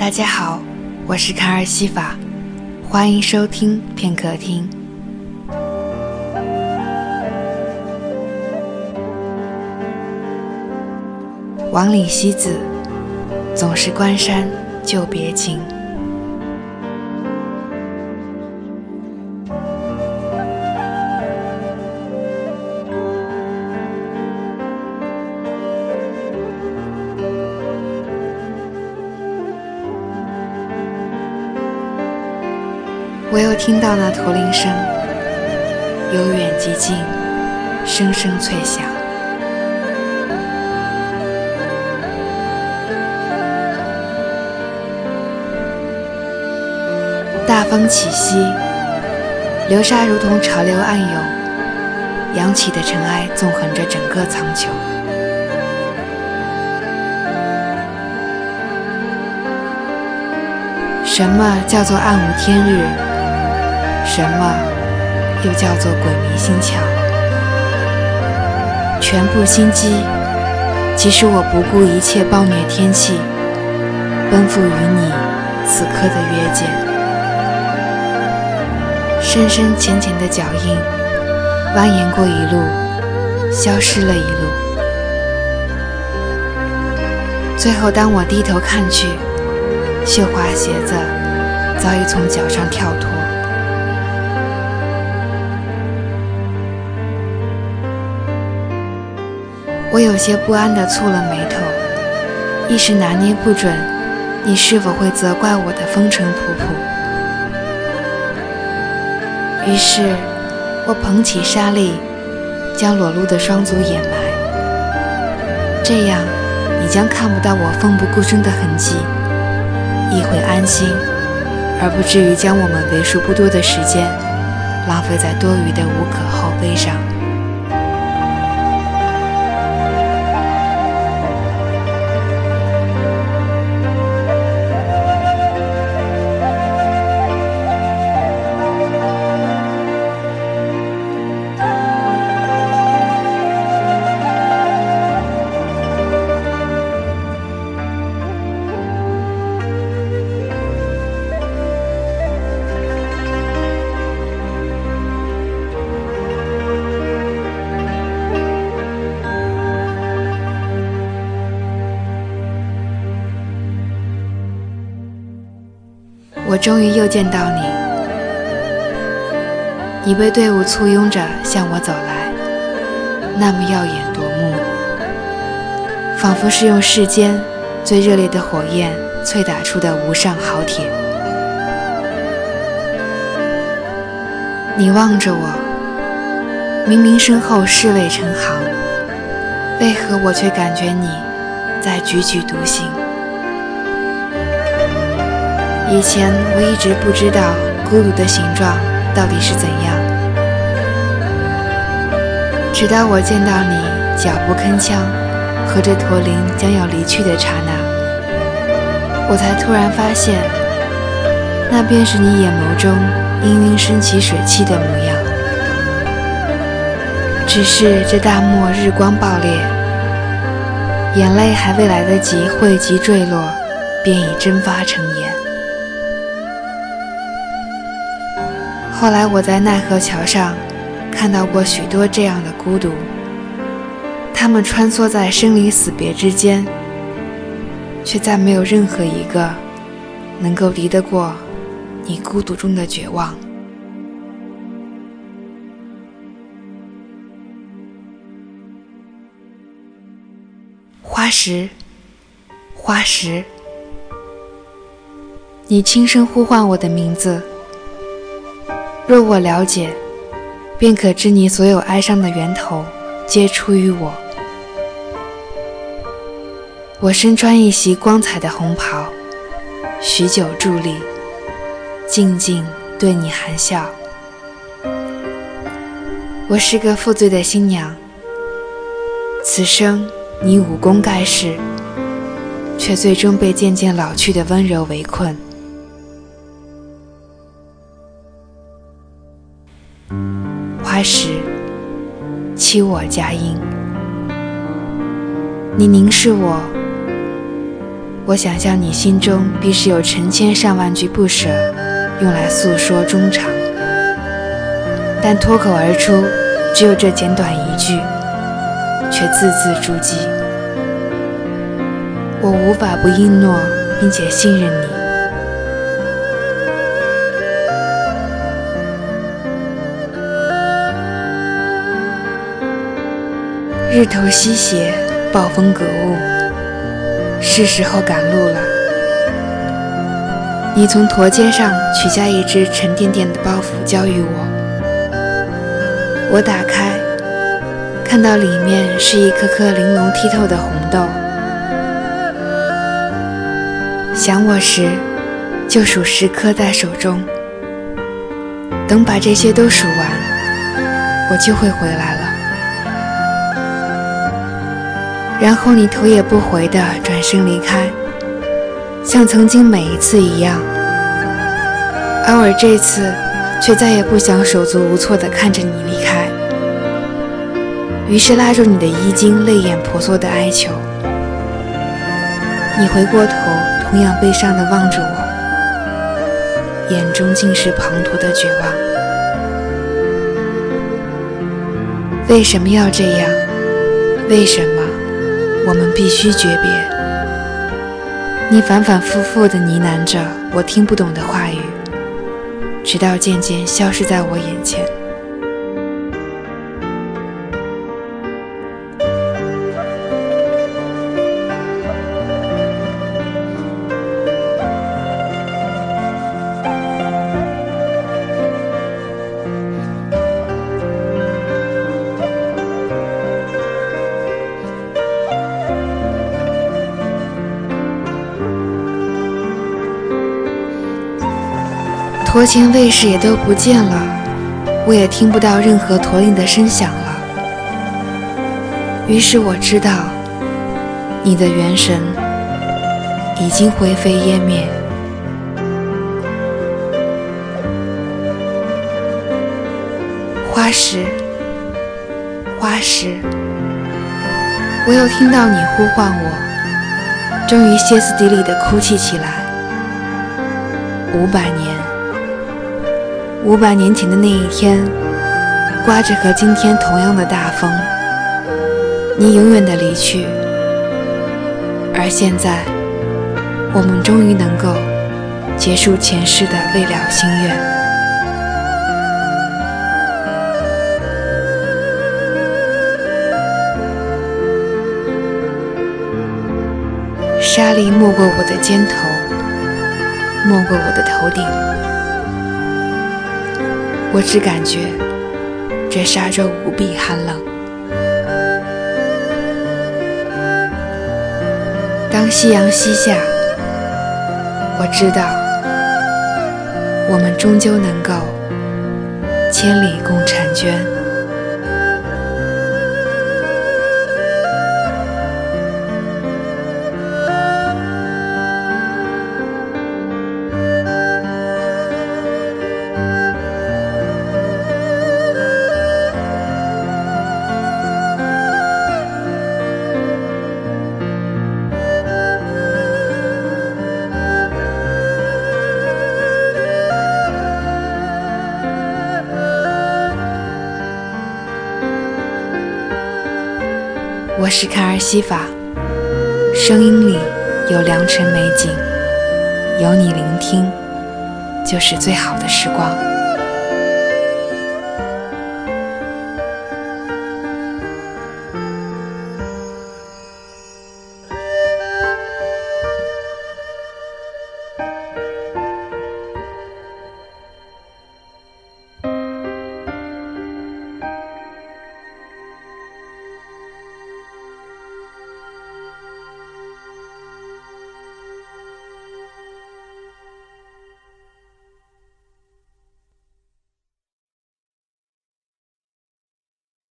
大家好，我是卡尔西法，欢迎收听片刻听。王里西子，总是关山旧别情。我又听到那驼铃声，由远及近，声声脆响。大风起兮，流沙如同潮流暗涌，扬起的尘埃纵横着整个苍穹。什么叫做暗无天日？什么又叫做鬼迷心窍？全部心机，即使我不顾一切暴虐天气，奔赴与你此刻的约见。深深浅浅的脚印，蜿蜒过一路，消失了一路。最后，当我低头看去，绣花鞋子早已从脚上跳脱。我有些不安地蹙了眉头，一时拿捏不准，你是否会责怪我的风尘仆仆。于是，我捧起纱丽，将裸露的双足掩埋，这样你将看不到我奋不顾身的痕迹，亦会安心，而不至于将我们为数不多的时间浪费在多余的无可厚非上。终于又见到你，你被队伍簇拥着向我走来，那么耀眼夺目，仿佛是用世间最热烈的火焰淬打出的无上好铁。你望着我，明明身后侍卫成行，为何我却感觉你在踽踽独行？以前我一直不知道孤独的形状到底是怎样，直到我见到你脚步铿锵，和着驼铃将要离去的刹那，我才突然发现，那便是你眼眸中氤氲升起水汽的模样。只是这大漠日光暴烈，眼泪还未来得及汇集坠落，便已蒸发成烟。后来我在奈何桥上看到过许多这样的孤独，他们穿梭在生离死别之间，却再没有任何一个能够敌得过你孤独中的绝望。花石，花石，你轻声呼唤我的名字。若我了解，便可知你所有哀伤的源头，皆出于我。我身穿一袭光彩的红袍，许久伫立，静静对你含笑。我是个负罪的新娘，此生你武功盖世，却最终被渐渐老去的温柔围困。花时，欺我佳音。你凝视我，我想象你心中必是有成千上万句不舍，用来诉说衷肠，但脱口而出只有这简短一句，却字字珠玑。我无法不应诺，并且信任你。日头西斜，暴风葛雾，是时候赶路了。你从驼肩上取下一只沉甸甸的包袱，交予我。我打开，看到里面是一颗颗玲珑剔透的红豆。想我时，就数十颗在手中。等把这些都数完，我就会回来了。然后你头也不回地转身离开，像曾经每一次一样。而我这次却再也不想手足无措地看着你离开，于是拉住你的衣襟，泪眼婆娑地哀求。你回过头，同样悲伤地望着我，眼中尽是滂沱的绝望。为什么要这样？为什么？我们必须诀别。你反反复复地呢喃着我听不懂的话语，直到渐渐消失在我眼前。驼前卫士也都不见了，我也听不到任何驼铃的声响了。于是我知道，你的元神已经灰飞烟灭。花石，花石，我又听到你呼唤我，终于歇斯底里的哭泣起来。五百年。五百年前的那一天，刮着和今天同样的大风，你永远的离去。而现在，我们终于能够结束前世的未了心愿。沙粒没过我的肩头，没过我的头顶。我只感觉这沙洲无比寒冷。当夕阳西下，我知道我们终究能够千里共婵娟。是卡尔西法，声音里有良辰美景，有你聆听，就是最好的时光。